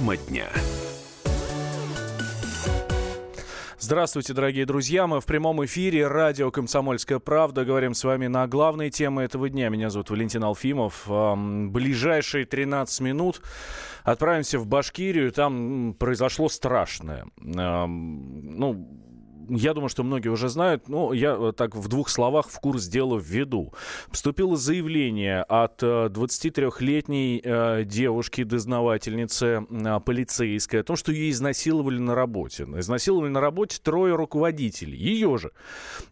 Тема дня. Здравствуйте, дорогие друзья. Мы в прямом эфире. Радио «Комсомольская правда». Говорим с вами на главные темы этого дня. Меня зовут Валентин Алфимов. Ближайшие 13 минут отправимся в Башкирию. Там произошло страшное. Ну, я думаю, что многие уже знают, но я э, так в двух словах в курс дела введу. Поступило заявление от 23-летней э, э, полицейской о том, что ее изнасиловали на работе. Изнасиловали на работе трое руководителей. Ее же.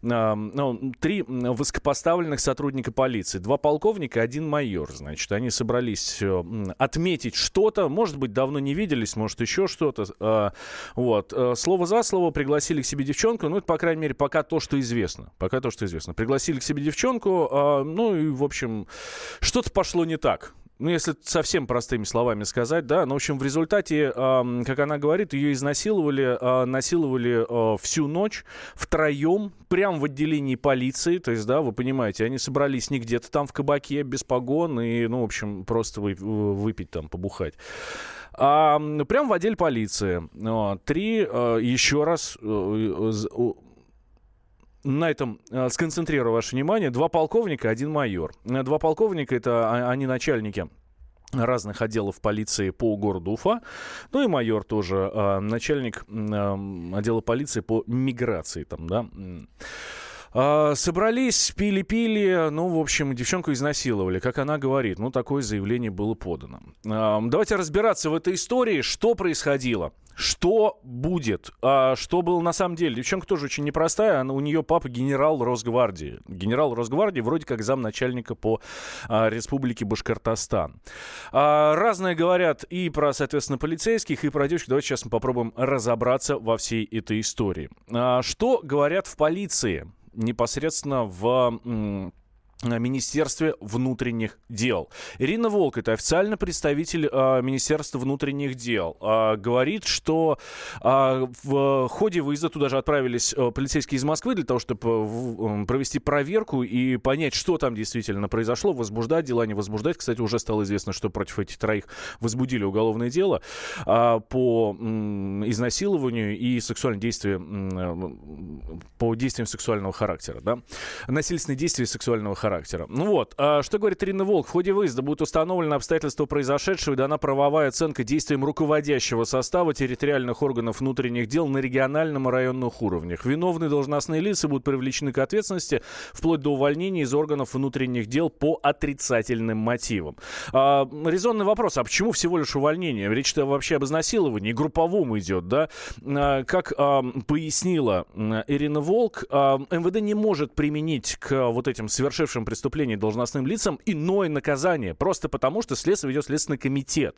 Ну, три высокопоставленных сотрудника полиции. Два полковника, один майор. Значит, они собрались отметить что-то. Может быть, давно не виделись, может, еще что-то. Вот. Слово за слово пригласили к себе девчонку девчонку, ну, это, по крайней мере, пока то, что известно. Пока то, что известно. Пригласили к себе девчонку, э, ну, и, в общем, что-то пошло не так ну, если совсем простыми словами сказать, да, ну, в общем, в результате, э, как она говорит, ее изнасиловали, э, насиловали э, всю ночь втроем, прямо в отделении полиции, то есть, да, вы понимаете, они собрались не где-то там в кабаке без погон и, ну, в общем, просто вы, выпить там, побухать. А, прям в отделе полиции. Три, э, еще раз, э, на этом э, сконцентрирую ваше внимание. Два полковника, один майор. Два полковника, это а, они начальники разных отделов полиции по городу Уфа. Ну и майор тоже, начальник отдела полиции по миграции там, да. А, собрались, пили-пили, ну, в общем, девчонку изнасиловали, как она говорит. Ну, такое заявление было подано. А, давайте разбираться в этой истории, что происходило. Что будет? А что было на самом деле? Девчонка тоже очень непростая. Она, у нее папа генерал Росгвардии. Генерал Росгвардии вроде как замначальника по а, республике Башкортостан. А, разное говорят и про, соответственно, полицейских, и про девочек. Давайте сейчас мы попробуем разобраться во всей этой истории. А, что говорят в полиции? Непосредственно в Министерстве внутренних дел. Ирина Волк, это официальный представитель э, Министерства внутренних дел, э, говорит, что э, в ходе выезда туда же отправились э, полицейские из Москвы для того, чтобы э, провести проверку и понять, что там действительно произошло, возбуждать дела, не возбуждать. Кстати, уже стало известно, что против этих троих возбудили уголовное дело э, по э, изнасилованию и сексуальным действиям, э, по действиям сексуального характера, да, насильственные действия сексуального характера характера. Ну вот, а что говорит Ирина Волк? В ходе выезда будет установлено обстоятельства произошедшего и дана правовая оценка действиям руководящего состава территориальных органов внутренних дел на региональном и районных уровнях. Виновные должностные лица будут привлечены к ответственности вплоть до увольнения из органов внутренних дел по отрицательным мотивам. А, резонный вопрос, а почему всего лишь увольнение? Речь-то вообще об изнасиловании, групповом идет, да? А, как пояснила Ирина Волк, МВД не может применить к вот этим совершившим совершившим преступление должностным лицам иное наказание, просто потому что следствие ведет Следственный комитет.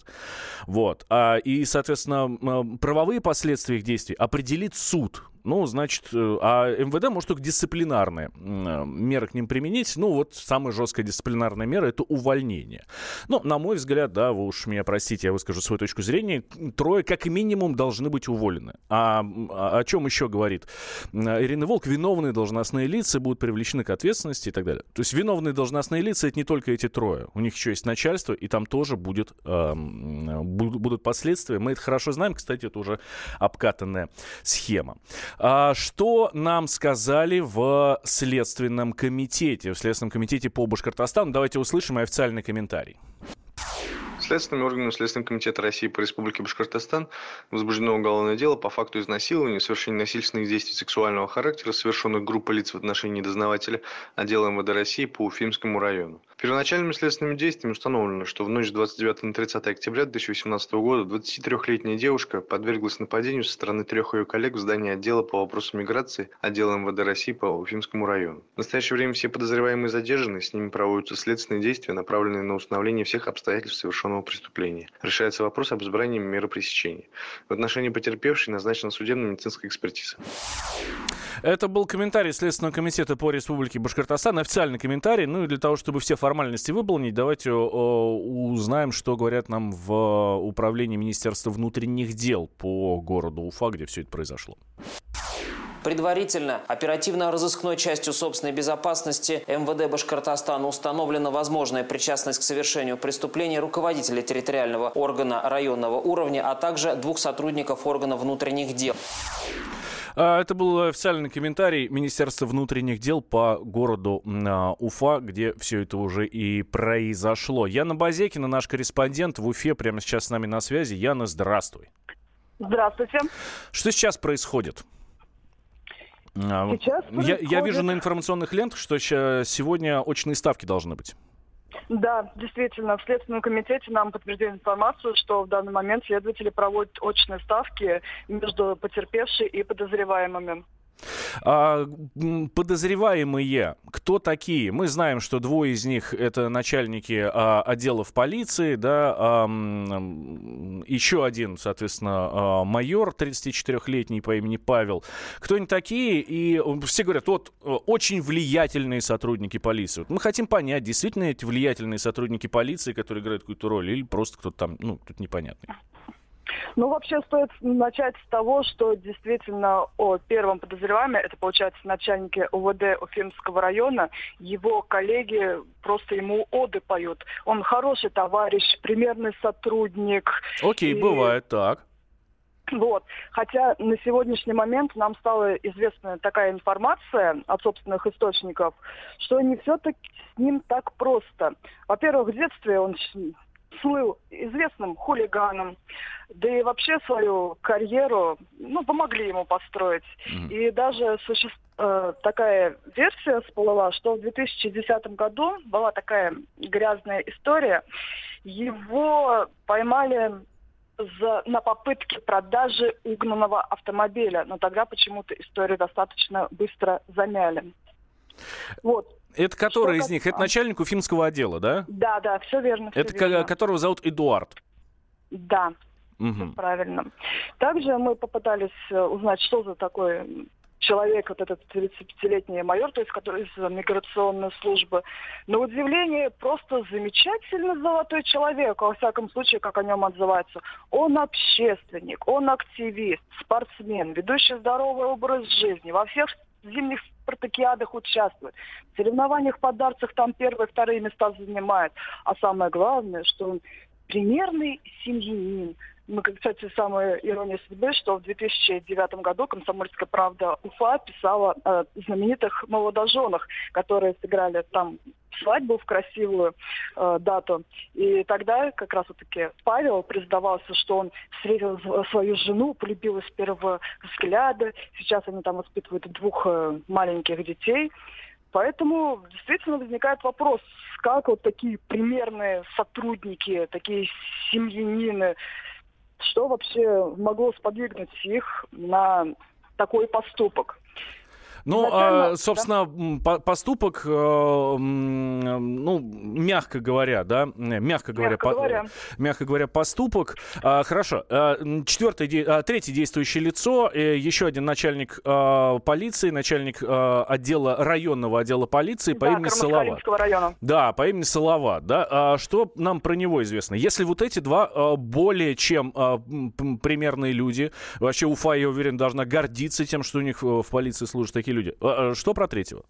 Вот. А, и, соответственно, правовые последствия их действий определит суд. Ну, значит, э, а МВД может только дисциплинарные э, меры к ним применить. Ну, вот самая жесткая дисциплинарная мера – это увольнение. Ну, на мой взгляд, да, вы уж меня простите, я выскажу свою точку зрения, трое как минимум должны быть уволены. А, а о чем еще говорит Ирина Волк? Виновные должностные лица будут привлечены к ответственности и так далее. То есть виновные должностные лица – это не только эти трое. У них еще есть начальство, и там тоже будет, э, будут последствия. Мы это хорошо знаем. Кстати, это уже обкатанная схема. А, что нам сказали в Следственном комитете, в Следственном комитете по Башкортостану? Давайте услышим официальный комментарий. Следственными органами Следственного комитета России по Республике Башкортостан возбуждено уголовное дело по факту изнасилования, совершения насильственных действий сексуального характера, совершенных группой лиц в отношении дознавателя отдела МВД России по Уфимскому району. Первоначальными следственными действиями установлено, что в ночь с 29 на 30 октября 2018 года 23-летняя девушка подверглась нападению со стороны трех ее коллег в здании отдела по вопросам миграции отдела МВД России по Уфимскому району. В настоящее время все подозреваемые задержаны, с ними проводятся следственные действия, направленные на установление всех обстоятельств совершенного преступления. Решается вопрос об избрании меры пресечения. В отношении потерпевшей назначена судебно-медицинская экспертиза. Это был комментарий Следственного комитета по Республике Башкортостан, официальный комментарий. Ну и для того, чтобы все формальности выполнить, давайте узнаем, что говорят нам в управлении Министерства внутренних дел по городу Уфа, где все это произошло. Предварительно оперативно-розыскной частью собственной безопасности МВД Башкортостана установлена возможная причастность к совершению преступления руководителя территориального органа районного уровня, а также двух сотрудников органа внутренних дел. А, это был официальный комментарий Министерства внутренних дел по городу а, Уфа, где все это уже и произошло. Яна Базекина, наш корреспондент в Уфе, прямо сейчас с нами на связи. Яна, здравствуй. Здравствуйте. Что сейчас происходит? А, сейчас происходит... Я, я вижу на информационных лентах, что сегодня очные ставки должны быть. Да, действительно, в Следственном комитете нам подтвердили информацию, что в данный момент следователи проводят очные ставки между потерпевшей и подозреваемыми. А, подозреваемые, кто такие? Мы знаем, что двое из них это начальники а, отделов полиции, да, еще один, соответственно, а, майор 34-летний по имени Павел. Кто они такие? И все говорят, вот очень влиятельные сотрудники полиции. Мы хотим понять, действительно эти влиятельные сотрудники полиции, которые играют какую-то роль, или просто кто-то там, ну, тут непонятный. Ну, вообще стоит начать с того, что действительно о первом подозреваемом, это, получается, начальники УВД Уфимского района, его коллеги просто ему оды поют. Он хороший товарищ, примерный сотрудник. Окей, и... бывает так. Вот. Хотя на сегодняшний момент нам стала известна такая информация от собственных источников, что не все-таки с ним так просто. Во-первых, в детстве он слыл известным хулиганом, да и вообще свою карьеру, ну, помогли ему построить. Mm-hmm. И даже существует э, такая версия всплыла, что в 2010 году была такая грязная история. Его поймали за, на попытке продажи угнанного автомобиля, но тогда почему-то историю достаточно быстро замяли. Вот. Это который Что из них? Это начальник уфимского отдела, да? Да, да, все верно. Все это верно. которого зовут Эдуард. Да, угу. правильно. Также мы попытались э, узнать, что за такой человек, вот этот 35-летний майор, то есть который из миграционной службы. На удивление, просто замечательно золотой человек, во всяком случае, как о нем отзывается. Он общественник, он активист, спортсмен, ведущий здоровый образ жизни. Во всех зимних спартакиадах участвует. В соревнованиях по дартсах там первые, вторые места занимает. А самое главное, что он примерный семьянин. Мы, кстати, самая ирония судьбы, что в 2009 году «Комсомольская правда» Уфа писала о знаменитых молодоженах, которые сыграли там свадьбу в красивую э, дату. И тогда как раз таки Павел признавался, что он встретил свою жену, полюбил с первого взгляда. Сейчас они там воспитывают двух э, маленьких детей. Поэтому действительно возникает вопрос, как вот такие примерные сотрудники, такие семьянины, что вообще могло сподвигнуть их на такой поступок. Ну, а, собственно, да? поступок, э, ну, мягко говоря, да, мягко говоря, мягко, по, говоря. мягко говоря, поступок. А, хорошо. А, четвертое, а, третье действующее лицо, э, еще один начальник полиции, начальник отдела районного отдела полиции по да, имени Салава. района. Да, по имени Салава. Да, что нам про него известно? Если вот эти два более чем примерные люди, вообще Уфа, я уверен, должна гордиться тем, что у них в полиции служат такие такие люди. А, а что про третьего?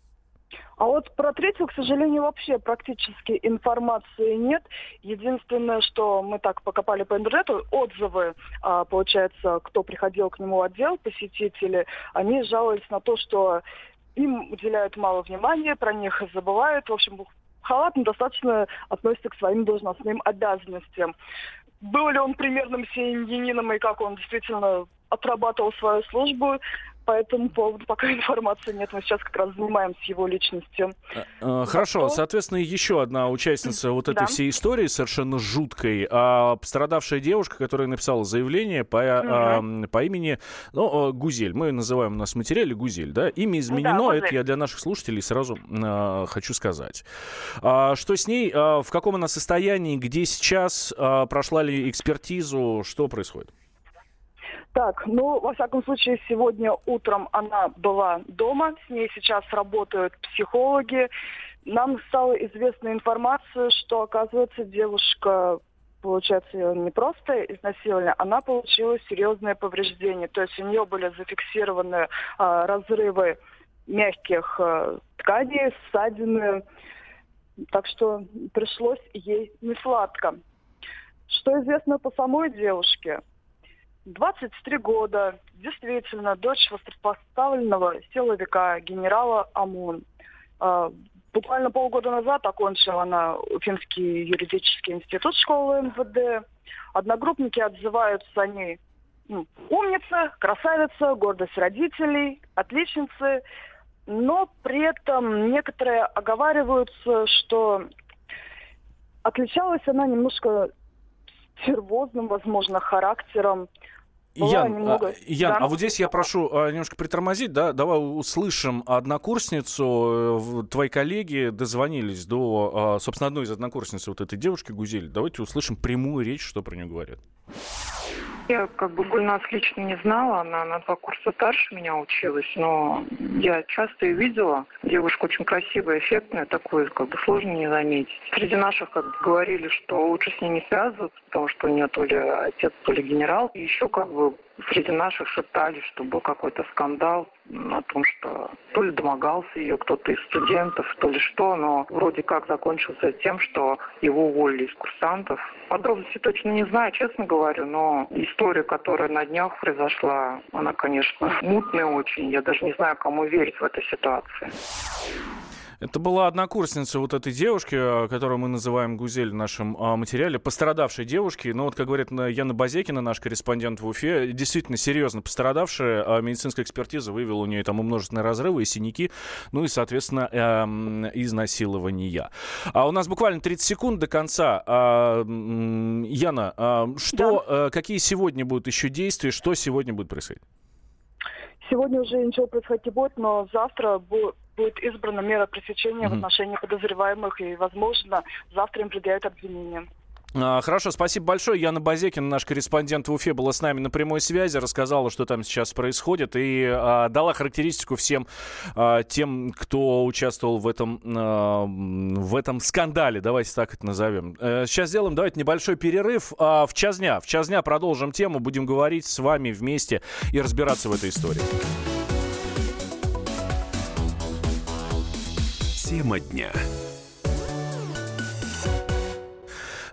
А вот про третьего, к сожалению, вообще практически информации нет. Единственное, что мы так покопали по интернету, отзывы, а, получается, кто приходил к нему в отдел, посетители, они жаловались на то, что им уделяют мало внимания, про них забывают. В общем, халатно достаточно относится к своим должностным обязанностям. Был ли он примерным семьянином и как он действительно отрабатывал свою службу, по этому поводу пока информации нет. Мы сейчас как раз занимаемся его личностью. А, а, хорошо. Соответственно, еще одна участница вот этой да. всей истории, совершенно жуткой. А, пострадавшая девушка, которая написала заявление по, угу. а, по имени ну, Гузель. Мы называем у нас материале Гузель. Да? Имя изменено. Да, это я для наших слушателей сразу а, хочу сказать. А, что с ней? А, в каком она состоянии? Где сейчас? А, прошла ли экспертизу? Что происходит? Так, ну, во всяком случае, сегодня утром она была дома, с ней сейчас работают психологи. Нам стала известна информация, что, оказывается, девушка получается, ее не просто изнасиловали, она получила серьезные повреждения. То есть у нее были зафиксированы а, разрывы мягких а, тканей, ссадины. Так что пришлось ей не сладко. Что известно по самой девушке? 23 года, действительно, дочь высокопоставленного силовика генерала ОМОН. А, буквально полгода назад окончила она Уфимский юридический институт школы МВД. Одногруппники отзываются о ней ну, умница, красавица, гордость родителей, отличницы. Но при этом некоторые оговариваются, что отличалась она немножко нервозным, возможно, характером. Ян, немного... а, Ян, да? а вот здесь я прошу а, немножко притормозить, да, давай услышим однокурсницу, э, твои коллеги дозвонились до, а, собственно, одной из однокурсниц вот этой девушки Гузель, давайте услышим прямую речь, что про нее говорят. Я как бы Гульнас лично не знала, она на два курса старше меня училась, но я часто ее видела. Девушка очень красивая, эффектная, такую как бы сложно не заметить. Среди наших как бы говорили, что лучше с ней не связываться, потому что у нее то ли отец, то ли генерал. И еще как бы среди наших шептали, что был какой-то скандал о том, что то ли домогался ее кто-то из студентов, то ли что, но вроде как закончился тем, что его уволили из курсантов. Подробности точно не знаю, честно говорю, но история, которая на днях произошла, она, конечно, мутная очень. Я даже не знаю, кому верить в этой ситуации. Это была однокурсница вот этой девушки, а, которую мы называем Гузель в нашем а, материале, пострадавшей девушки. Но вот, как говорит Яна Базекина, наш корреспондент в Уфе, действительно серьезно пострадавшая. А медицинская экспертиза выявила у нее там множественные разрывы, и синяки, ну и, соответственно, эм, изнасилования. А у нас буквально 30 секунд до конца. А, Яна, а, что, да. какие сегодня будут еще действия, что сегодня будет происходить? Сегодня уже ничего происходить не будет, но завтра будет будет избрана мера пресечения mm-hmm. в отношении подозреваемых, и, возможно, завтра им предъявят обвинение. А, хорошо, спасибо большое. Яна Базекина, наш корреспондент в Уфе, была с нами на прямой связи, рассказала, что там сейчас происходит, и а, дала характеристику всем а, тем, кто участвовал в этом, а, в этом скандале. Давайте так это назовем. Сейчас сделаем, давайте небольшой перерыв. А, в час дня. В час дня продолжим тему, будем говорить с вами вместе и разбираться в этой истории. Тема дня.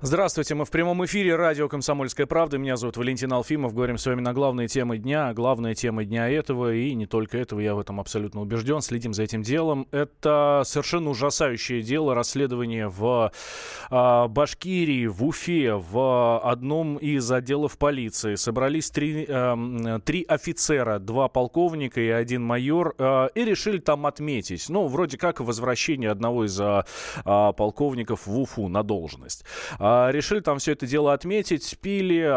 Здравствуйте, мы в прямом эфире радио «Комсомольская правда». Меня зовут Валентин Алфимов. Говорим с вами на главные темы дня. Главная тема дня этого, и не только этого, я в этом абсолютно убежден. Следим за этим делом. Это совершенно ужасающее дело, расследование в э, Башкирии, в Уфе, в одном из отделов полиции. Собрались три, э, три офицера, два полковника и один майор, э, и решили там отметить. Ну, вроде как возвращение одного из э, полковников в Уфу на должность. А, решили там все это дело отметить, пили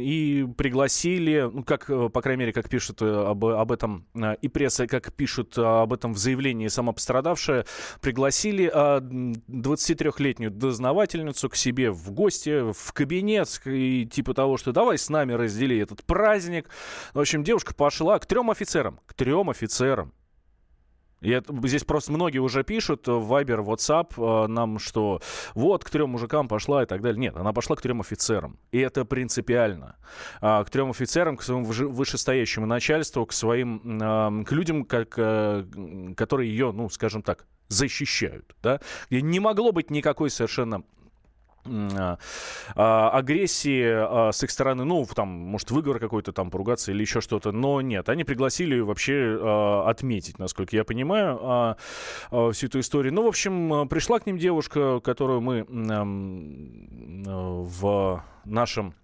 и пригласили, ну, как, э, по крайней мере, как пишут э, об, об этом э, и пресса, как пишут об этом в заявлении сама пострадавшая, пригласили 23-летнюю дознавательницу к себе в гости, в кабинет, и типа того, что давай с нами раздели этот праздник. В общем, девушка пошла к трем офицерам, к трем офицерам. Я, здесь просто многие уже пишут в Viber, WhatsApp э, нам, что вот к трем мужикам пошла и так далее. Нет, она пошла к трем офицерам. И это принципиально. А, к трем офицерам, к своему вышестоящему начальству, к своим, к людям, как, э, которые ее, ну, скажем так, защищают. Да? И не могло быть никакой совершенно агрессии а, с их стороны, ну, там, может, выговор какой-то там, поругаться или еще что-то, но нет, они пригласили вообще отметить, насколько я понимаю, всю эту историю. Ну, в общем, пришла к ним девушка, которую мы в нашем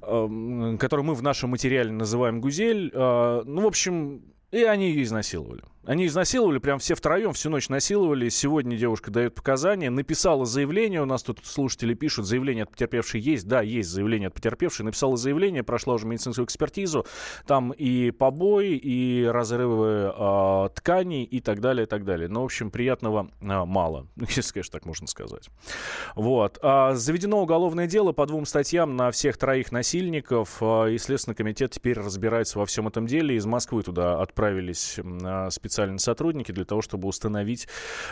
которую мы в нашем материале называем Гузель. Ну, в общем, и они ее изнасиловали. Они изнасиловали, прям все втроем всю ночь насиловали. Сегодня девушка дает показания, написала заявление. У нас тут слушатели пишут, заявление от потерпевшей есть. Да, есть заявление от потерпевшей. Написала заявление, прошла уже медицинскую экспертизу. Там и побои, и разрывы э, тканей, и так далее, и так далее. Ну, в общем, приятного э, мало. Если, конечно, так можно сказать. Вот. А, заведено уголовное дело по двум статьям на всех троих насильников. А, и Следственный комитет теперь разбирается во всем этом деле. Из Москвы туда отправились специалисты специальные сотрудники для того, чтобы установить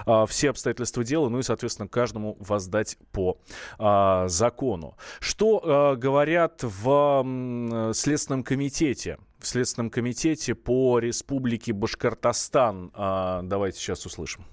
а, все обстоятельства дела, ну и, соответственно, каждому воздать по а, закону. Что а, говорят в а, Следственном комитете? В Следственном комитете по Республике Башкортостан. А, давайте сейчас услышим.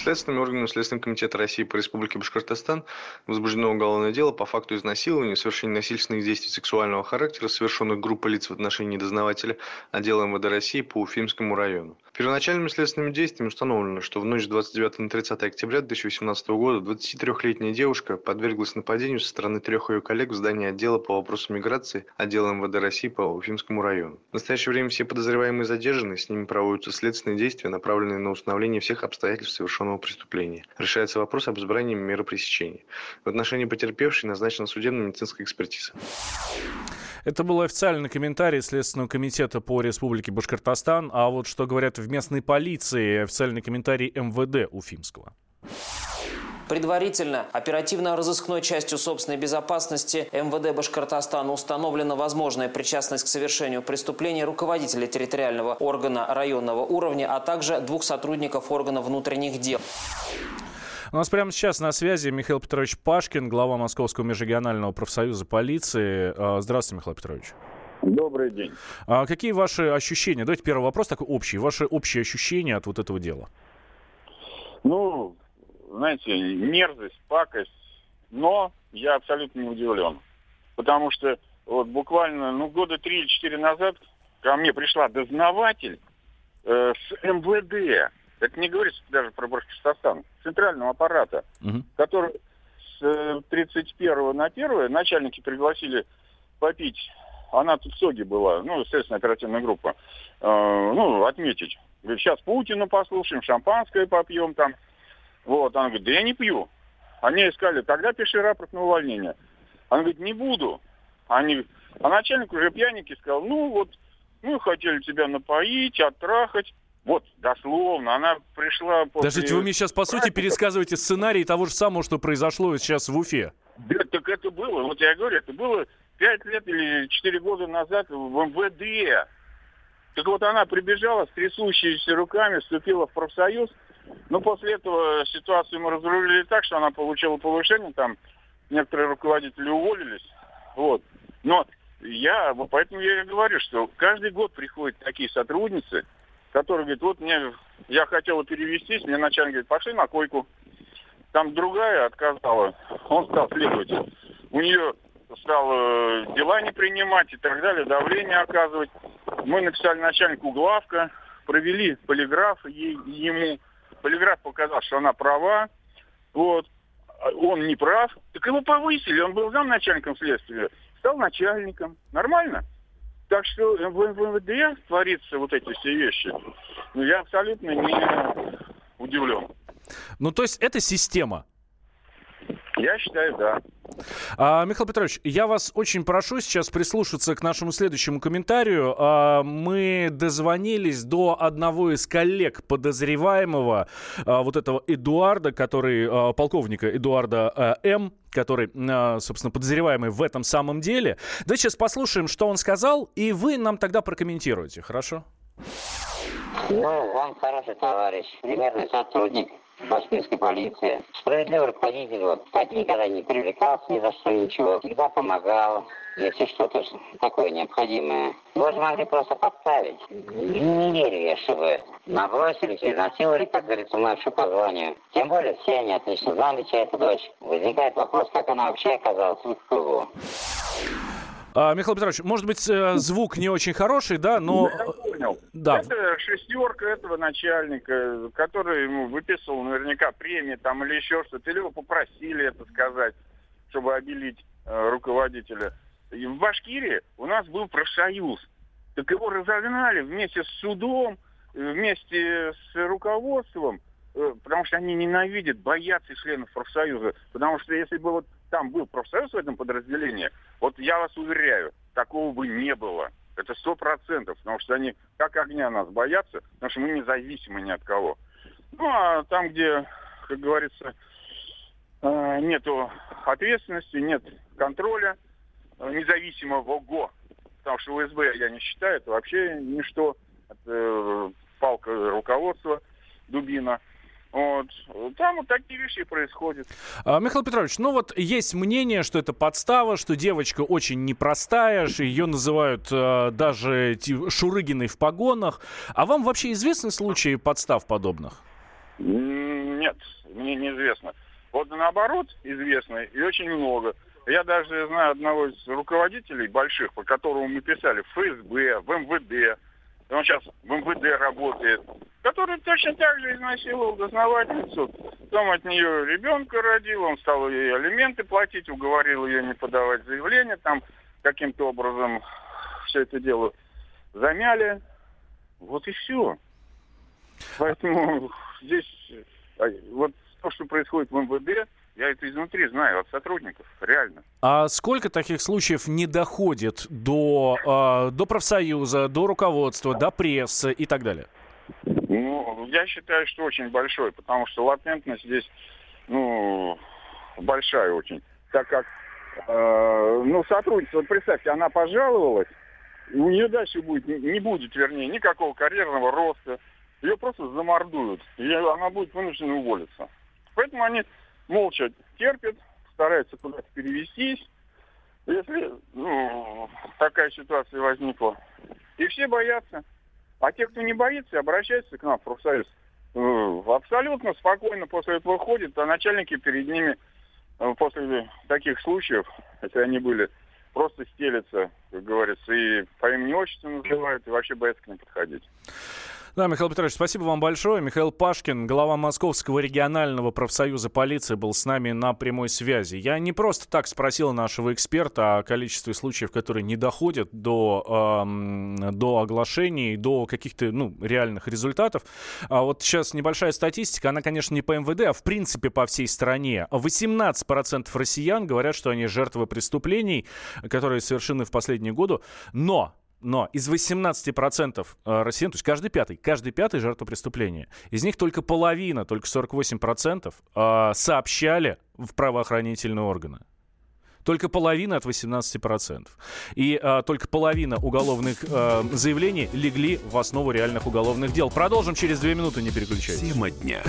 Следственными органами Следственного комитета России по Республике Башкортостан возбуждено уголовное дело по факту изнасилования совершения насильственных действий сексуального характера, совершенных группой лиц в отношении дознавателя отдела МВД России по Уфимскому району. Первоначальными следственными действиями установлено, что в ночь с 29 на 30 октября 2018 года 23-летняя девушка подверглась нападению со стороны трех ее коллег в здании отдела по вопросам миграции отдела МВД России по Уфимскому району. В настоящее время все подозреваемые задержаны, с ними проводятся следственные действия, направленные на установление всех обстоятельств совершенного уголовного преступления. Решается вопрос об избрании меры пресечения. В отношении потерпевшей назначена судебно-медицинская экспертиза. Это был официальный комментарий Следственного комитета по Республике Башкортостан. А вот что говорят в местной полиции, официальный комментарий МВД Уфимского. Предварительно оперативно-розыскной частью собственной безопасности МВД Башкортостана установлена возможная причастность к совершению преступления руководителя территориального органа районного уровня, а также двух сотрудников органа внутренних дел. У нас прямо сейчас на связи Михаил Петрович Пашкин, глава Московского межрегионального профсоюза полиции. А, здравствуйте, Михаил Петрович. Добрый день. А какие ваши ощущения? Давайте первый вопрос такой общий. Ваши общие ощущения от вот этого дела? Ну, знаете, мерзость, пакость, но я абсолютно не удивлен. Потому что вот буквально, ну, года три или четыре назад ко мне пришла дознаватель э, с МВД. Это не говорится даже про Башкортостан, центрального аппарата, угу. который с 31 э, на 1 начальники пригласили попить. Она тут в СОГе была, ну, естественно, оперативная группа. Э, ну, отметить. Говорит, сейчас Путина послушаем, шампанское попьем там. Вот, она говорит, да я не пью. Они искали, тогда пиши рапорт на увольнение. Она говорит, не буду. Они, а начальник уже пьяненький сказал, ну вот, мы хотели тебя напоить, оттрахать. Вот, дословно, она пришла после... Подождите, вы мне сейчас, по сути, пересказываете сценарий того же самого, что произошло сейчас в Уфе. Да, так это было, вот я говорю, это было пять лет или четыре года назад в МВД. Так вот она прибежала с трясущимися руками, вступила в профсоюз, ну, после этого ситуацию мы разрулили так, что она получила повышение, там некоторые руководители уволились. Вот. Но я, поэтому я и говорю, что каждый год приходят такие сотрудницы, которые говорят, вот мне, я хотела перевестись, мне начальник говорит, пошли на койку. Там другая отказала, он стал следователь. У нее стал э, дела не принимать и так далее, давление оказывать. Мы написали начальнику главка, провели полиграф ей, ему, полиграф показал, что она права, вот, он не прав, так его повысили, он был замначальником следствия, стал начальником. Нормально? Так что в МВД творится вот эти все вещи. Ну, я абсолютно не удивлен. Ну, то есть это система? Я считаю, да. А, Михаил Петрович, я вас очень прошу сейчас прислушаться к нашему следующему комментарию. А, мы дозвонились до одного из коллег подозреваемого, а, вот этого Эдуарда, который, а, полковника Эдуарда а, М., который, а, собственно, подозреваемый в этом самом деле. Давайте сейчас послушаем, что он сказал, и вы нам тогда прокомментируете, хорошо? Ну, он хороший товарищ, примерный сотрудник башкирской полиции. Справедливый руководитель, вот, так никогда не привлекался ни за что, ничего. Всегда помогал, если что-то такое необходимое. Вы же могли просто подставить. Не верю я, чтобы набросились или насиловали, как говорится, младшую по званию. Тем более все они отлично знали, чья это дочь. Возникает вопрос, как она вообще оказалась в их кругу. А, Михаил Петрович, может быть, э, звук не очень хороший, да, но... Понял. Да. Это шестерка этого начальника, который ему выписывал наверняка премии там или еще что-то, или его попросили это сказать, чтобы обелить э, руководителя. И в Башкирии у нас был профсоюз. Так его разогнали вместе с судом, вместе с руководством, э, потому что они ненавидят, боятся членов профсоюза. Потому что если бы вот там был профсоюз в этом подразделении, вот я вас уверяю, такого бы не было. Это сто процентов, потому что они как огня нас боятся, потому что мы независимы ни от кого. Ну, а там, где, как говорится, э, нету ответственности, нет контроля э, независимого ГО, потому что УСБ я не считаю, это вообще ничто. Это, палка руководства, дубина. Вот. Там вот такие вещи происходят. А, Михаил Петрович, ну вот есть мнение, что это подстава, что девочка очень непростая, ее называют э, даже Шурыгиной в погонах. А вам вообще известны случаи подстав подобных? Нет, мне неизвестно. Вот наоборот, известно и очень много. Я даже знаю одного из руководителей больших, по которому мы писали в ФСБ, в МВД, он сейчас в МВД работает, который точно так же изнасиловал дознавательницу. Потом от нее ребенка родил, он стал ей алименты платить, уговорил ее не подавать заявление, там каким-то образом все это дело замяли. Вот и все. Поэтому здесь а, вот то, что происходит в МВД, я это изнутри знаю от сотрудников, реально. А сколько таких случаев не доходит до, э, до профсоюза, до руководства, до прессы и так далее? Ну, я считаю, что очень большой, потому что латентность здесь, ну, большая очень. Так как, э, ну, сотрудница, вот представьте, она пожаловалась, у нее дальше будет, не будет, вернее, никакого карьерного роста. Ее просто замордуют, и она будет вынуждена уволиться. Поэтому они молча терпят, стараются куда-то перевестись, если ну, такая ситуация возникла. И все боятся. А те, кто не боится, обращаются к нам в профсоюз. Э, абсолютно спокойно после этого ходят, а начальники перед ними э, после таких случаев, если они были, просто стелятся, как говорится, и по имени отчеству называют, и вообще боятся к ним подходить. Да, Михаил Петрович, спасибо вам большое. Михаил Пашкин, глава Московского регионального профсоюза полиции, был с нами на прямой связи. Я не просто так спросил нашего эксперта о количестве случаев, которые не доходят до, э, до оглашений, до каких-то ну, реальных результатов. А вот сейчас небольшая статистика, она, конечно, не по МВД, а в принципе по всей стране. 18% россиян говорят, что они жертвы преступлений, которые совершены в последние годы, но но из 18% э, россиян, то есть каждый пятый, каждый пятый жертва преступления, из них только половина, только 48% э, сообщали в правоохранительные органы. Только половина от 18%. И а, только половина уголовных а, заявлений легли в основу реальных уголовных дел. Продолжим через две минуты, не переключайтесь. Тема дня.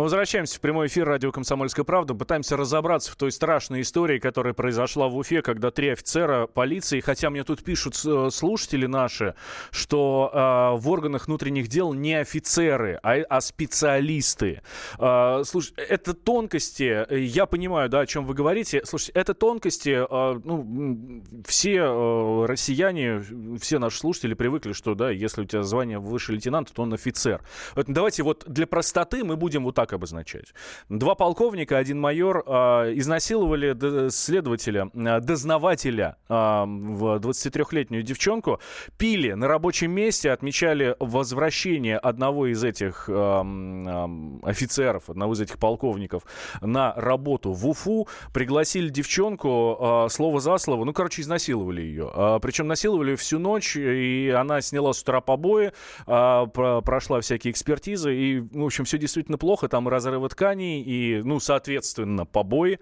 Мы возвращаемся в прямой эфир радио «Комсомольская правда». Пытаемся разобраться в той страшной истории, которая произошла в Уфе, когда три офицера полиции, хотя мне тут пишут э, слушатели наши, что э, в органах внутренних дел не офицеры, а, а специалисты. Э, слушай, это тонкости, я понимаю, да, о чем вы говорите. Слушайте, это тонкости, э, ну, все э, россияне, все наши слушатели привыкли, что, да, если у тебя звание выше лейтенанта, то он офицер. Поэтому давайте вот для простоты мы будем вот так так обозначать. Два полковника, один майор э, изнасиловали следователя, э, дознавателя, э, в 23-летнюю девчонку, пили на рабочем месте, отмечали возвращение одного из этих э, э, офицеров, одного из этих полковников на работу в Уфу, пригласили девчонку, э, слово за слово, ну, короче, изнасиловали ее. Э, причем насиловали всю ночь, и она сняла с утра побои, э, прошла всякие экспертизы, и, в общем, все действительно плохо, там разрывы тканей и, ну, соответственно, побои.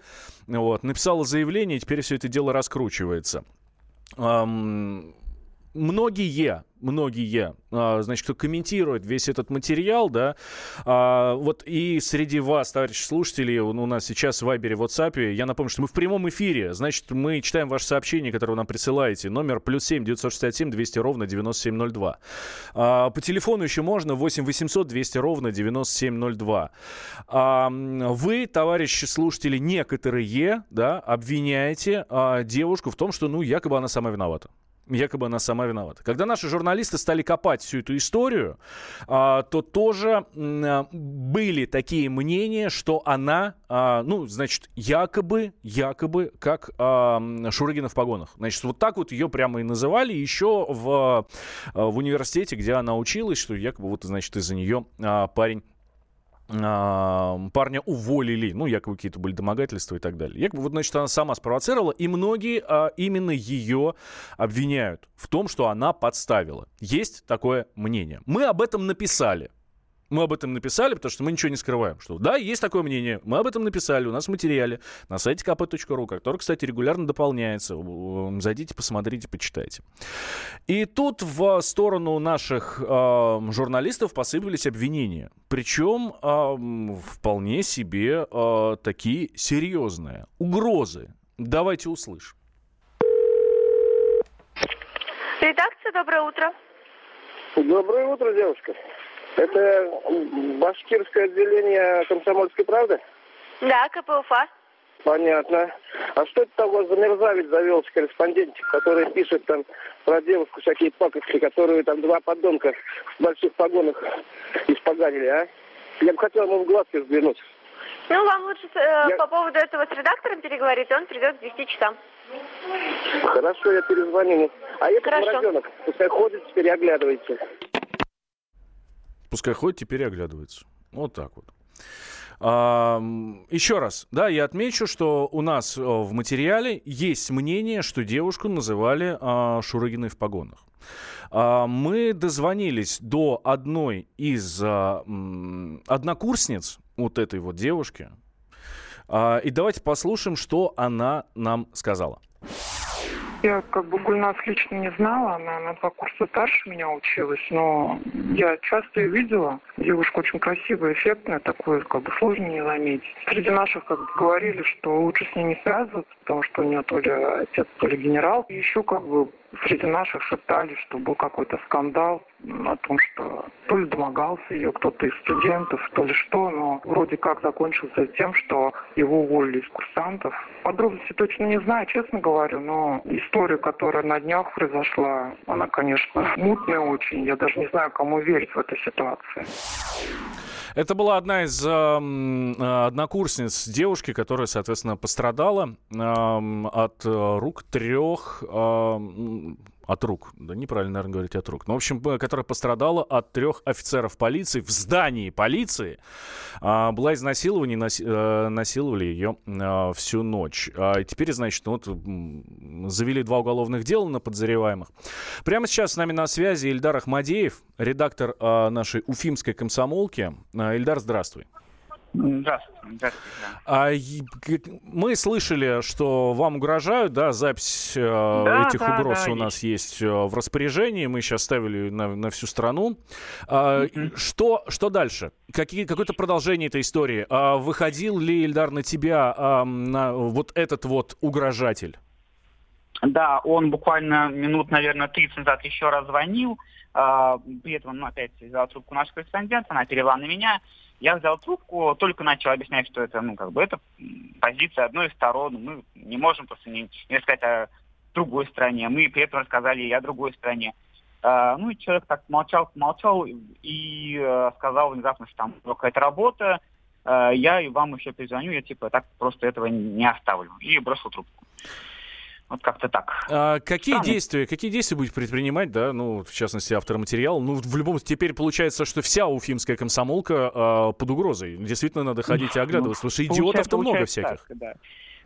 Вот. Написала заявление, и теперь все это дело раскручивается. Эм, многие многие, а, значит, кто комментирует весь этот материал, да, а, вот и среди вас, товарищи слушатели, у нас сейчас в Вайбере, в WhatsApp, я напомню, что мы в прямом эфире, значит, мы читаем ваши сообщения, которые вы нам присылаете, номер плюс семь девятьсот шестьдесят семь двести ровно девяносто семь ноль два. А, по телефону еще можно восемь восемьсот двести ровно девяносто семь ноль два. Вы, товарищи слушатели, некоторые, да, обвиняете девушку в том, что, ну, якобы она сама виновата якобы она сама виновата. Когда наши журналисты стали копать всю эту историю, а, то тоже а, были такие мнения, что она, а, ну, значит, якобы, якобы, как Шурыгина в погонах. Значит, вот так вот ее прямо и называли еще в, в университете, где она училась, что якобы вот, значит, из-за нее парень парня уволили, ну, якобы какие-то были домогательства и так далее. Якобы, вот, значит, она сама спровоцировала, и многие а, именно ее обвиняют в том, что она подставила. Есть такое мнение. Мы об этом написали. Мы об этом написали, потому что мы ничего не скрываем. Что да, есть такое мнение. Мы об этом написали. У нас в материале на сайте kp.ru, который, кстати, регулярно дополняется. Зайдите, посмотрите, почитайте. И тут в сторону наших э, журналистов посыпались обвинения. Причем э, вполне себе э, такие серьезные. Угрозы. Давайте услышим. Редакция, доброе утро. Доброе утро, девушка. Это башкирское отделение комсомольской правды? Да, КПУФА. Понятно. А что это там у вас за мерзавец завелся, корреспондентик, который пишет там про девушку всякие пакости, которую там два подонка в больших погонах испоганили, а? Я бы хотел ему в глазки взглянуть. Ну, вам лучше э, я... по поводу этого с редактором переговорить, он придет к 10 часам. Хорошо, я перезвоню. А этот Хорошо. морозенок, пускай ходит, теперь оглядывается. Пускай ходит, теперь оглядывается. Вот так вот. Еще раз, да, я отмечу, что у нас э, в материале есть мнение, что девушку называли а, Шурыгиной в погонах. А, мы дозвонились до одной из а, однокурсниц вот этой вот девушки. И давайте послушаем, что она нам сказала. Я как бы Гульнас лично не знала, она на два курса старше меня училась, но я часто ее видела. Девушка очень красивая, эффектная, такую как бы сложно не заметить. Среди наших как бы говорили, что лучше с ней не связываться, потому что у нее то ли отец, то ли генерал. И еще как бы среди наших шептали, что был какой-то скандал о том, что то ли домогался ее кто-то из студентов, то ли что, но вроде как закончился тем, что его уволили из курсантов. Подробности точно не знаю, честно говорю, но история, которая на днях произошла, она, конечно, мутная очень. Я даже не знаю, кому верить в этой ситуации. Это была одна из э, однокурсниц девушки, которая, соответственно, пострадала э, от рук трех э, от рук. Да неправильно, наверное, говорить от рук. Ну, в общем, которая пострадала от трех офицеров полиции в здании полиции. А, была изнасилована, наси, а, насиловали ее а, всю ночь. А теперь, значит, вот завели два уголовных дела на подозреваемых. Прямо сейчас с нами на связи Ильдар Ахмадеев, редактор а, нашей уфимской комсомолки. А, Ильдар, здравствуй. Здравствуйте. Здравствуйте да. а, мы слышали, что вам угрожают, да, запись э, да, этих да, угроз да, у нас есть. есть э, в распоряжении, мы сейчас ставили на, на всю страну. А, mm-hmm. что, что дальше? Какие, какое-то продолжение этой истории? А, выходил ли, Ильдар, на тебя а, на вот этот вот угрожатель? Да, он буквально минут, наверное, 30 назад еще раз звонил. А, при этом, ну, опять взял трубку наш корреспондент, она перевела на меня. Я взял трубку, только начал объяснять, что это, ну, как бы, это позиция одной из сторон. Мы не можем просто не, не рассказать о другой стране. Мы при этом рассказали и о другой стране. Uh, ну и человек так молчал, молчал и uh, сказал внезапно, что там какая-то работа, uh, я и вам еще перезвоню, я типа так просто этого не оставлю. И бросил трубку. Вот как-то так. А какие Странно. действия, какие действия будет предпринимать, да, ну, в частности, автор материала? Ну, в любом теперь получается, что вся уфимская комсомолка а, под угрозой. Действительно, надо ходить и ну, оглядываться, ну, потому что идиотов-то много всяких. Так, да.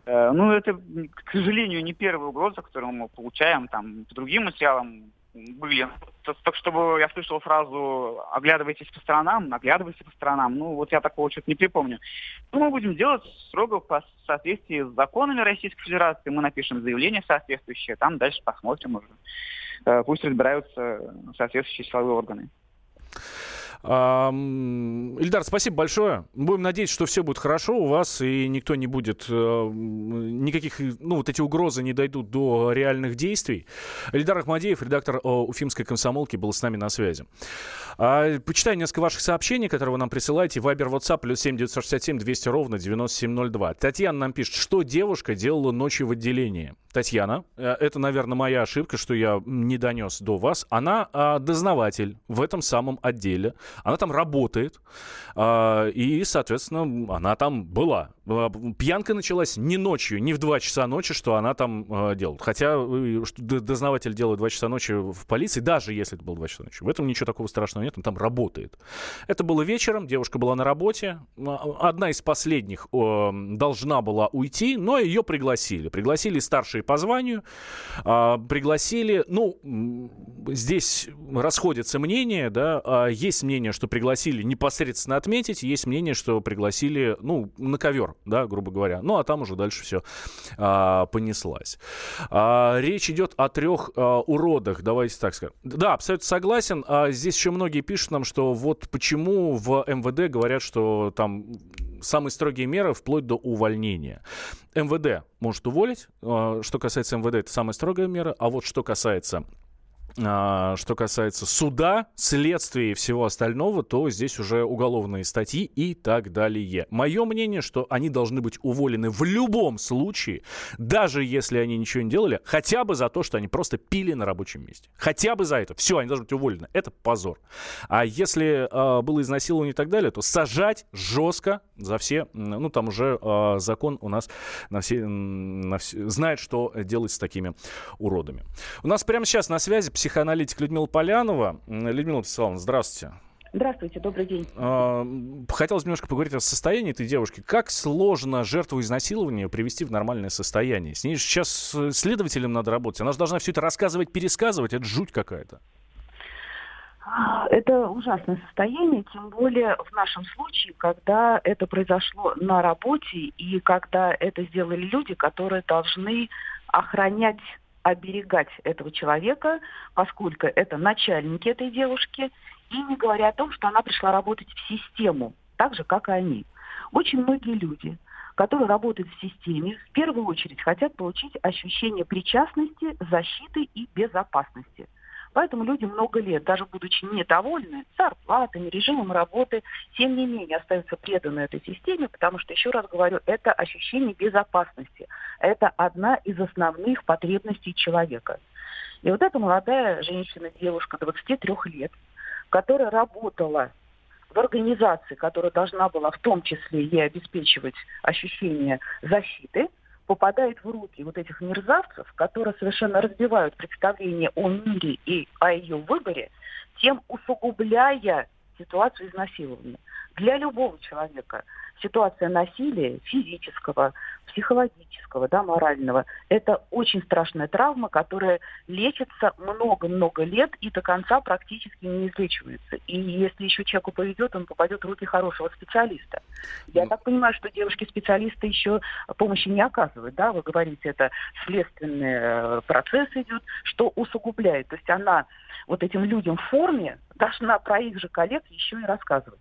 Э, ну, это, к сожалению, не первая угроза, которую мы получаем там по другим материалам были. Так, чтобы я слышал фразу «оглядывайтесь по сторонам», «оглядывайтесь по сторонам», ну, вот я такого что-то не припомню. Ну, мы будем делать строго по соответствии с законами Российской Федерации, мы напишем заявление соответствующее, там дальше посмотрим уже. Э, пусть разбираются соответствующие силовые органы. Ильдар, спасибо большое. Будем надеяться, что все будет хорошо у вас, и никто не будет, э, никаких, ну, вот эти угрозы не дойдут до реальных действий. Ильдар Ахмадеев, редактор э, Уфимской комсомолки, был с нами на связи. А, почитаю несколько ваших сообщений, которые вы нам присылаете. Вайбер, WhatsApp, плюс 7 967 200 ровно 9702. Татьяна нам пишет, что девушка делала ночью в отделении. Татьяна, э, это, наверное, моя ошибка, что я не донес до вас. Она а, дознаватель в этом самом отделе. Она там работает. А, и, соответственно, она там была. А, пьянка началась не ночью, не в 2 часа ночи, что она там а, делает. Хотя э, дознаватель делает 2 часа ночи в полиции, даже если это было 2 часа ночи. В этом ничего такого страшного нет, он там работает. Это было вечером, девушка была на работе. Одна из последних должна была уйти, но ее пригласили. Пригласили старшие по званию, а, пригласили, ну, здесь расходятся мнения, да, а есть мнение, что пригласили непосредственно отметить, есть мнение, что пригласили, ну, на ковер, да, грубо говоря, ну, а там уже дальше все а, понеслась. А, речь идет о трех а, уродах, давайте так скажем. Да, абсолютно согласен, а здесь еще многие пишут нам, что вот почему в МВД говорят, что там самые строгие меры вплоть до увольнения. МВД может уволить. А, что касается МВД, это самая строгая мера. А вот что касается что касается суда, следствия и всего остального, то здесь уже уголовные статьи и так далее. Мое мнение, что они должны быть уволены в любом случае, даже если они ничего не делали, хотя бы за то, что они просто пили на рабочем месте. Хотя бы за это. Все, они должны быть уволены. Это позор. А если э, было изнасилование и так далее, то сажать жестко за все. Ну, там уже э, закон у нас на все, на все, знает, что делать с такими уродами. У нас прямо сейчас на связи психоаналитик Людмила Полянова. Людмила Писаловна, здравствуйте. Здравствуйте, добрый день. А, хотелось немножко поговорить о состоянии этой девушки. Как сложно жертву изнасилования привести в нормальное состояние? С ней сейчас следователям надо работать. Она же должна все это рассказывать, пересказывать. Это жуть какая-то. Это ужасное состояние, тем более в нашем случае, когда это произошло на работе и когда это сделали люди, которые должны охранять оберегать этого человека, поскольку это начальники этой девушки, и не говоря о том, что она пришла работать в систему, так же, как и они. Очень многие люди, которые работают в системе, в первую очередь хотят получить ощущение причастности, защиты и безопасности – Поэтому люди много лет, даже будучи недовольны зарплатами, режимом работы, тем не менее остаются преданы этой системе, потому что, еще раз говорю, это ощущение безопасности. Это одна из основных потребностей человека. И вот эта молодая женщина, девушка 23 лет, которая работала в организации, которая должна была в том числе ей обеспечивать ощущение защиты – попадает в руки вот этих мерзавцев, которые совершенно разбивают представление о мире и о ее выборе, тем усугубляя ситуацию изнасилования. Для любого человека ситуация насилия физического, психологического, да, морального, это очень страшная травма, которая лечится много-много лет и до конца практически не излечивается. И если еще человеку повезет, он попадет в руки хорошего специалиста. Я так понимаю, что девушки-специалисты еще помощи не оказывают, да, вы говорите, это следственный э, процесс идет, что усугубляет. То есть она вот этим людям в форме должна про их же коллег еще и рассказывать.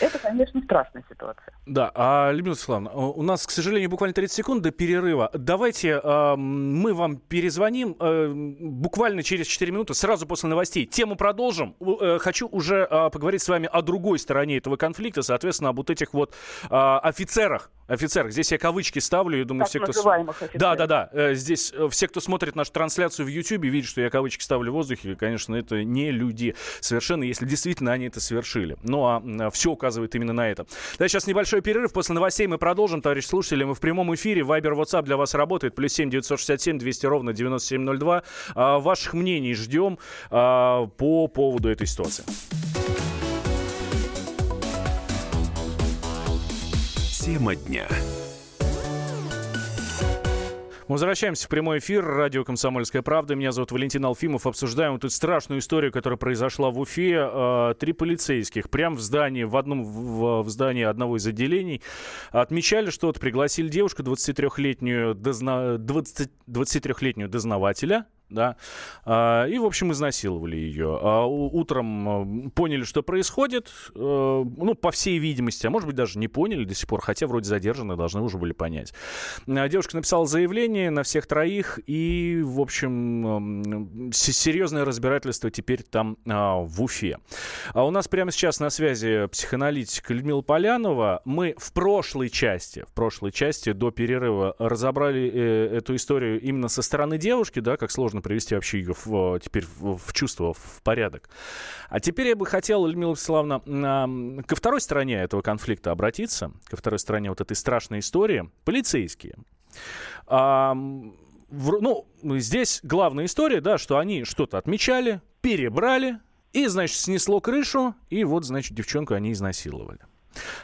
Это, конечно, страшная ситуация. Да, а, Людмила Светлановна, у нас, к сожалению, буквально 30 секунд до перерыва. Давайте э, мы вам перезвоним э, буквально через 4 минуты, сразу после новостей. Тему продолжим. Э, хочу уже э, поговорить с вами о другой стороне этого конфликта, соответственно, об вот этих вот э, офицерах. Офицерах. Здесь я кавычки ставлю, я думаю, так все, кто... Офицеров. Да, да, да. Э, здесь э, все, кто смотрит нашу трансляцию в YouTube, видят, что я кавычки ставлю в воздухе. Конечно, это не люди совершенно, если действительно они это совершили. Ну, а все указывает именно на это. Да, сейчас небольшой перерыв. После новостей мы продолжим, товарищ слушатели. Мы в прямом эфире. Вайбер, WhatsApp для вас работает. Плюс 7 967 200 ровно 9702. А, ваших мнений ждем а, по поводу этой ситуации. Тема дня. Мы возвращаемся в прямой эфир. Радио «Комсомольская правда». Меня зовут Валентин Алфимов. Обсуждаем вот эту страшную историю, которая произошла в Уфе. Э, три полицейских прямо в здании, в одном в, в здании одного из отделений отмечали что-то. Пригласили девушку 23-летнюю, дозна, 20, 23-летнюю дознавателя да, а, и, в общем, изнасиловали ее. А утром поняли, что происходит, э, ну, по всей видимости, а может быть, даже не поняли до сих пор, хотя вроде задержаны, должны уже были понять. А, девушка написала заявление на всех троих, и, в общем, серьезное разбирательство теперь там в Уфе. А у нас прямо сейчас на связи психоаналитик Людмила Полянова. Мы в прошлой части, в прошлой части до перерыва разобрали э, эту историю именно со стороны девушки, да, как сложно нужно привести вообще ее в, теперь в, в чувство, в порядок. А теперь я бы хотел, Людмила Вячеславовна, ко второй стороне этого конфликта обратиться, ко второй стороне вот этой страшной истории. Полицейские. А, в, ну, здесь главная история, да, что они что-то отмечали, перебрали, и, значит, снесло крышу, и вот, значит, девчонку они изнасиловали.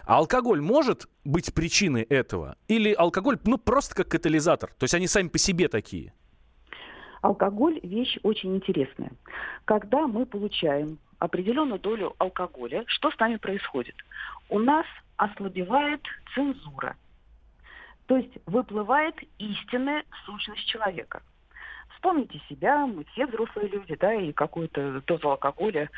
А алкоголь может быть причиной этого? Или алкоголь, ну, просто как катализатор? То есть они сами по себе такие? Алкоголь – вещь очень интересная. Когда мы получаем определенную долю алкоголя, что с нами происходит? У нас ослабевает цензура. То есть выплывает истинная сущность человека. Вспомните себя, мы все взрослые люди, да, и какую-то дозу алкоголя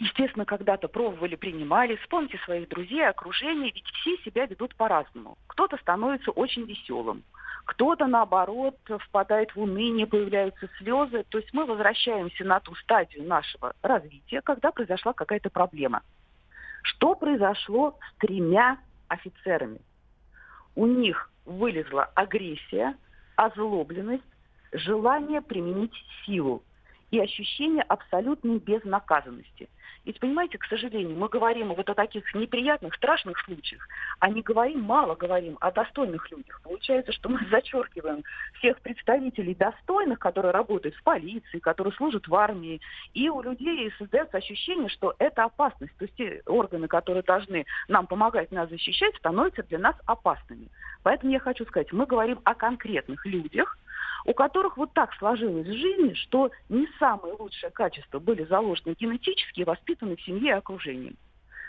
естественно, когда-то пробовали, принимали. Вспомните своих друзей, окружение, ведь все себя ведут по-разному. Кто-то становится очень веселым, кто-то, наоборот, впадает в уныние, появляются слезы. То есть мы возвращаемся на ту стадию нашего развития, когда произошла какая-то проблема. Что произошло с тремя офицерами? У них вылезла агрессия, озлобленность, желание применить силу и ощущение абсолютной безнаказанности – ведь, понимаете, к сожалению, мы говорим вот о таких неприятных, страшных случаях, а не говорим, мало говорим о достойных людях. Получается, что мы зачеркиваем всех представителей достойных, которые работают в полиции, которые служат в армии, и у людей создается ощущение, что это опасность. То есть те органы, которые должны нам помогать, нас защищать, становятся для нас опасными. Поэтому я хочу сказать, мы говорим о конкретных людях, у которых вот так сложилось в жизни, что не самые лучшие качества были заложены генетически и воспитаны в семье и окружении.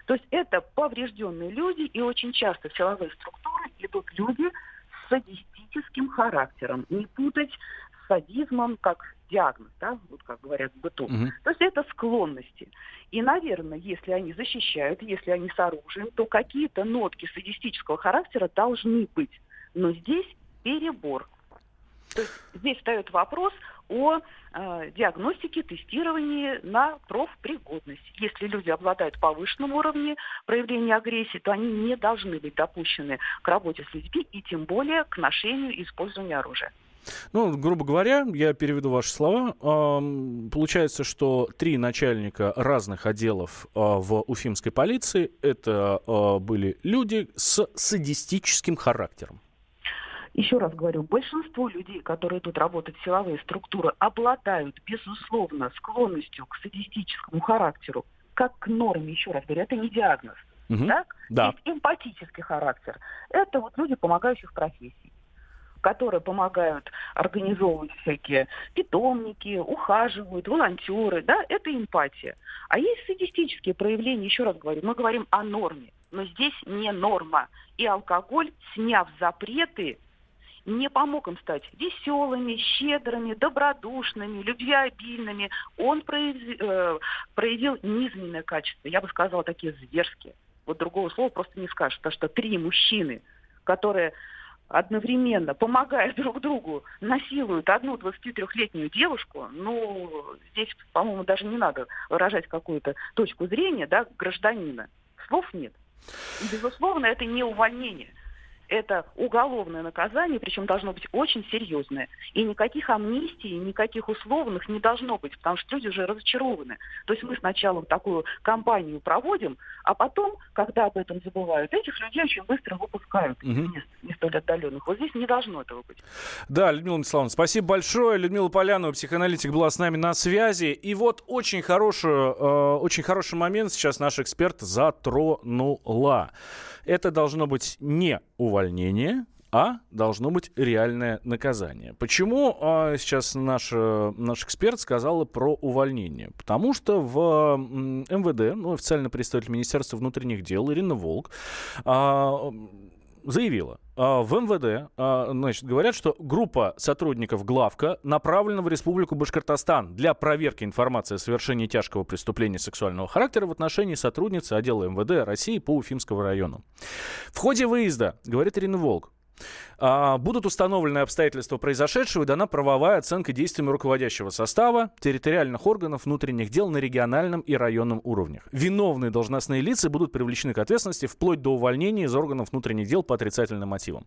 То есть это поврежденные люди, и очень часто в силовые структуры идут люди с садистическим характером. Не путать с садизмом как диагноз, да, вот как говорят в быту. Угу. То есть это склонности. И, наверное, если они защищают, если они с оружием, то какие-то нотки садистического характера должны быть. Но здесь перебор. То есть здесь встает вопрос о э, диагностике, тестировании на профпригодность. Если люди обладают повышенным уровнем проявления агрессии, то они не должны быть допущены к работе с людьми и тем более к ношению и использованию оружия. Ну, грубо говоря, я переведу ваши слова. Получается, что три начальника разных отделов а, в уфимской полиции это а, были люди с садистическим характером. Еще раз говорю, большинство людей, которые тут работают в силовые структуры, обладают, безусловно, склонностью к садистическому характеру, как к норме, еще раз говорю, это не диагноз. Угу. Так? Да. Есть эмпатический характер. Это вот люди помогающих профессий которые помогают организовывать всякие питомники, ухаживают, волонтеры, да, это эмпатия. А есть садистические проявления, еще раз говорю, мы говорим о норме, но здесь не норма. И алкоголь, сняв запреты, не помог им стать веселыми, щедрыми, добродушными, любвеобильными. Он проявил, э, проявил низменное качество, я бы сказала, такие зверские. Вот другого слова просто не скажешь, потому что три мужчины, которые одновременно, помогая друг другу, насилуют одну 23-летнюю девушку, ну, здесь, по-моему, даже не надо выражать какую-то точку зрения, да, гражданина. Слов нет. И, безусловно, это не увольнение это уголовное наказание, причем должно быть очень серьезное. И никаких амнистий, никаких условных не должно быть, потому что люди уже разочарованы. То есть мы сначала такую кампанию проводим, а потом, когда об этом забывают, этих людей очень быстро выпускают угу. из мест не столь отдаленных. Вот здесь не должно этого быть. Да, Людмила Миславовна, спасибо большое. Людмила Полянова, психоаналитик, была с нами на связи. И вот очень, хорошую, э, очень хороший момент сейчас наш эксперт затронула это должно быть не увольнение, а должно быть реальное наказание. Почему а, сейчас наш, э, наш эксперт сказал про увольнение? Потому что в МВД, ну, официальный представитель Министерства внутренних дел Ирина Волк, а, заявила, а, в МВД а, значит, говорят, что группа сотрудников главка направлена в Республику Башкортостан для проверки информации о совершении тяжкого преступления сексуального характера в отношении сотрудницы отдела МВД России по Уфимскому району. В ходе выезда, говорит Ирина Волк, будут установлены обстоятельства произошедшего и дана правовая оценка действиями руководящего состава территориальных органов внутренних дел на региональном и районном уровнях. Виновные должностные лица будут привлечены к ответственности вплоть до увольнения из органов внутренних дел по отрицательным мотивам.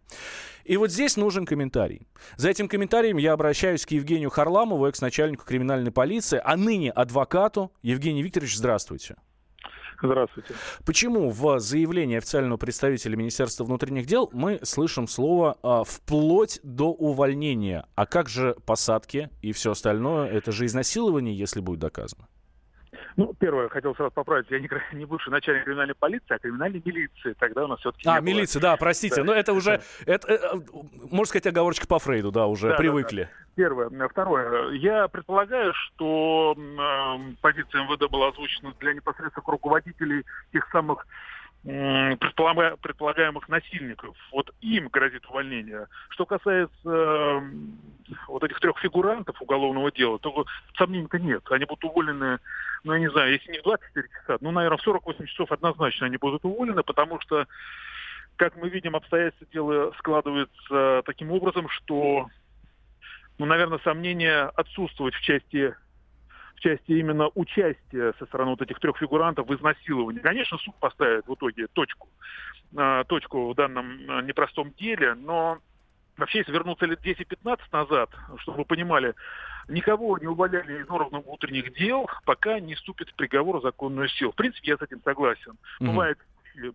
И вот здесь нужен комментарий. За этим комментарием я обращаюсь к Евгению Харламову, экс-начальнику криминальной полиции, а ныне адвокату. Евгений Викторович, здравствуйте. Здравствуйте. Почему в заявлении официального представителя Министерства внутренних дел мы слышим слово а, «вплоть до увольнения»? А как же посадки и все остальное? Это же изнасилование, если будет доказано. Ну, первое, хотел сразу поправить, я не, не бывший начальник криминальной полиции, а криминальной милиции. Тогда у нас все-таки А, милиция, да, простите. Да. Но это уже, это, это, можно сказать, оговорочка по Фрейду, да, уже да, привыкли. Да, да. Первое. Второе. Я предполагаю, что э, позиция МВД была озвучена для непосредственных руководителей тех самых предполагаемых насильников. Вот им грозит увольнение. Что касается э, вот этих трех фигурантов уголовного дела, то сомнений-то нет. Они будут уволены, ну, я не знаю, если не в 24 часа, ну, наверное, в 48 часов однозначно они будут уволены, потому что, как мы видим, обстоятельства дела складываются таким образом, что, ну, наверное, сомнения отсутствуют в части в части именно участия со стороны вот этих трех фигурантов в изнасиловании. Конечно, суд поставит в итоге точку, э, точку в данном э, непростом деле, но вообще, если вернуться лет 10-15 назад, чтобы вы понимали, никого не увольняли из органов утренних дел, пока не вступит приговор в законную силу. В принципе, я с этим согласен. Mm-hmm. Бывает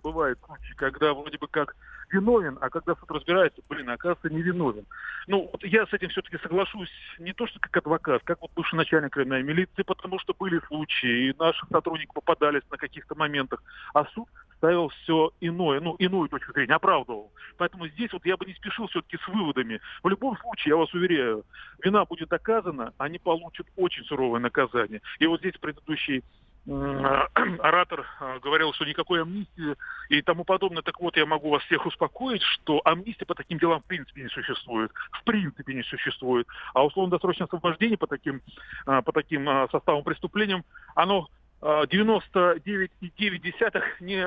бывают случаи, когда вроде бы как виновен, а когда суд разбирается, блин, оказывается, не виновен. Ну, вот я с этим все-таки соглашусь не то, что как адвокат, как вот бывший начальник криминальной милиции, потому что были случаи, и наши сотрудники попадались на каких-то моментах, а суд ставил все иное, ну, иную точку зрения, оправдывал. Поэтому здесь вот я бы не спешил все-таки с выводами. В любом случае, я вас уверяю, вина будет доказана, они получат очень суровое наказание. И вот здесь предыдущий оратор а, говорил, что никакой амнистии и тому подобное. Так вот, я могу вас всех успокоить, что амнистия по таким делам в принципе не существует. В принципе не существует. А условно-досрочное освобождение по таким, а, по таким составам преступлениям, оно 99,9 не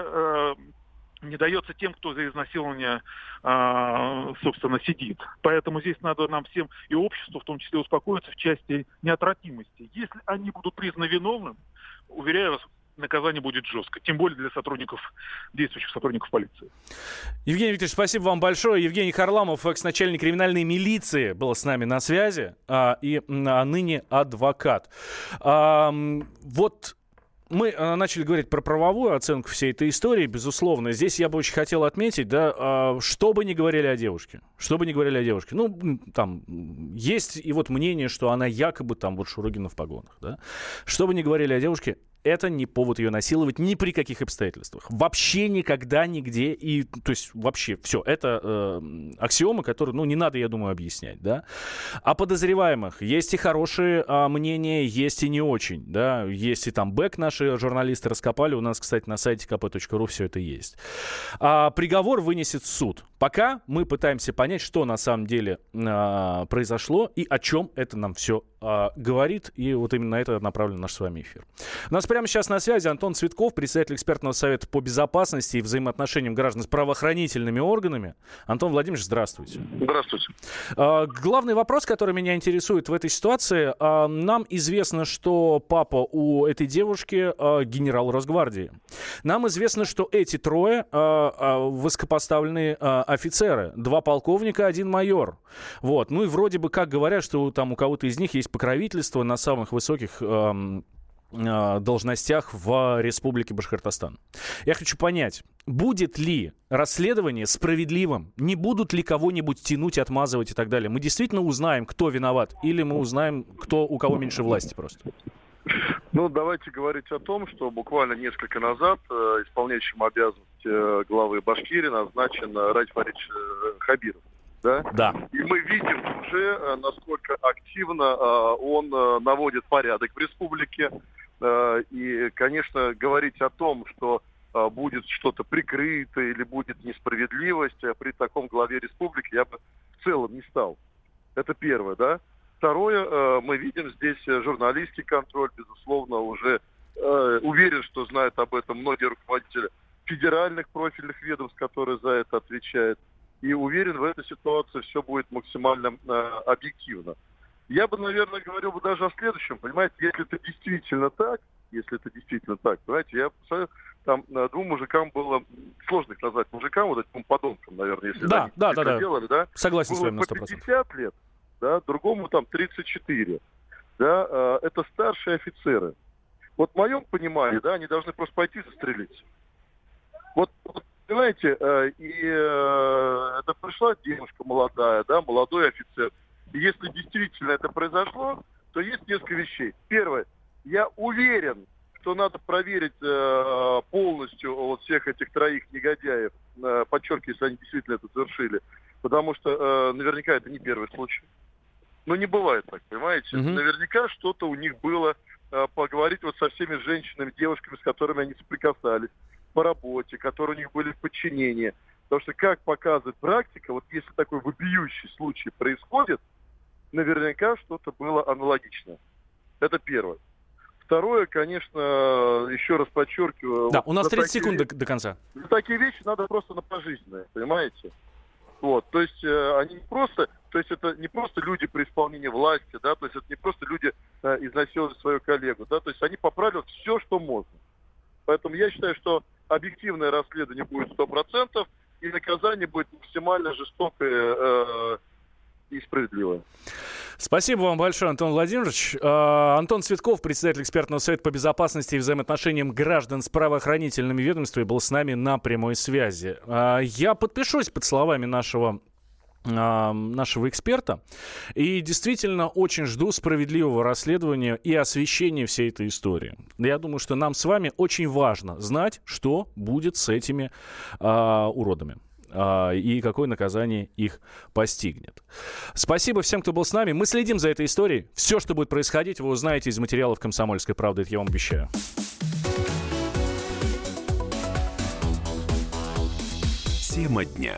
не дается тем, кто за изнасилование, собственно, сидит. Поэтому здесь надо нам всем и обществу, в том числе, успокоиться в части неотвратимости. Если они будут признаны виновным, уверяю вас, наказание будет жестко, тем более для сотрудников, действующих сотрудников полиции. Евгений Викторович, спасибо вам большое. Евгений Харламов, экс-начальник криминальной милиции, был с нами на связи, а, и а ныне адвокат. А, вот мы э, начали говорить про правовую оценку всей этой истории, безусловно. Здесь я бы очень хотел отметить, да, а, что бы ни говорили о девушке, что бы ни говорили о девушке. Ну, там, есть и вот мнение, что она якобы там вот Шурыгина в погонах, да. Что бы ни говорили о девушке, это не повод ее насиловать ни при каких обстоятельствах. Вообще никогда, нигде. И, то есть, вообще все. Это э, аксиомы, которые, ну, не надо, я думаю, объяснять, да. О подозреваемых есть и хорошие э, мнения, есть и не очень, да. Есть и там бэк наши журналисты раскопали. У нас, кстати, на сайте kp.ru все это есть. А, приговор вынесет суд. Пока мы пытаемся понять, что на самом деле э, произошло и о чем это нам все э, говорит. И вот именно на это направлен наш с вами эфир. У нас прямо сейчас на связи Антон Цветков, председатель экспертного совета по безопасности и взаимоотношениям граждан с правоохранительными органами. Антон Владимирович, здравствуйте. Здравствуйте. Э, главный вопрос, который меня интересует в этой ситуации. Э, нам известно, что папа у этой девушки генерал Росгвардии. Нам известно, что эти трое высокопоставленные офицеры. Два полковника, один майор. Вот. Ну и вроде бы как говорят, что там у кого-то из них есть покровительство на самых высоких эм, э, должностях в Республике Башкортостан. Я хочу понять, будет ли расследование справедливым? Не будут ли кого-нибудь тянуть, отмазывать и так далее? Мы действительно узнаем, кто виноват, или мы узнаем, кто, у кого меньше власти просто? Ну, давайте говорить о том, что буквально несколько назад э, исполняющим обязанности э, главы Башкирии назначен э, Радь Фаридович э, Хабиров. Да? да. И мы видим уже, э, насколько активно э, он э, наводит порядок в республике. И, конечно, говорить о том, что будет что-то прикрыто или будет несправедливость при таком главе республики, я бы в целом не стал. Это первое, да? Второе, мы видим здесь журналистский контроль, безусловно, уже уверен, что знают об этом многие руководители федеральных профильных ведомств, которые за это отвечают. И уверен, в этой ситуации все будет максимально э, объективно. Я бы, наверное, говорил бы даже о следующем. Понимаете, если это действительно так, если это действительно так, понимаете, я там двум мужикам было, сложно их назвать мужикам, вот этим подонкам, наверное, если да, они да, да, да. делали, да? Согласен было с вами на 100%. по 50 лет, да, другому там 34. Да, э, это старшие офицеры. Вот в моем понимании, да, они должны просто пойти застрелиться. Вот, вот понимаете, э, и э, это пришла девушка молодая, да, молодой офицер. И если действительно это произошло, то есть несколько вещей. Первое, я уверен, что надо проверить э, полностью вот всех этих троих негодяев, э, подчеркиваю, если они действительно это совершили, потому что э, наверняка это не первый случай. Но не бывает так, понимаете? Угу. Наверняка что-то у них было э, поговорить вот со всеми женщинами, девушками, с которыми они соприкасались по работе, которые у них были в подчинении. Потому что, как показывает практика, вот если такой вопиющий случай происходит, наверняка что-то было аналогичное. Это первое. Второе, конечно, еще раз подчеркиваю... Да, вот у нас 30 секунд до, до конца. Такие вещи надо просто на пожизненное, понимаете? Вот, то есть э, они не просто, то есть это не просто люди при исполнении власти, да, то есть это не просто люди э, изнасиловали свою коллегу, да, то есть они поправят все, что можно. Поэтому я считаю, что объективное расследование будет 100%, и наказание будет максимально жестокое э, и справедливое. Спасибо вам большое, Антон Владимирович. А, Антон Цветков, председатель экспертного совета по безопасности и взаимоотношениям граждан с правоохранительными ведомствами, был с нами на прямой связи. А, я подпишусь под словами нашего нашего эксперта. И действительно очень жду справедливого расследования и освещения всей этой истории. Я думаю, что нам с вами очень важно знать, что будет с этими э, уродами. А, и какое наказание их постигнет. Спасибо всем, кто был с нами. Мы следим за этой историей. Все, что будет происходить, вы узнаете из материалов «Комсомольской правды». Это я вам обещаю. Тема дня.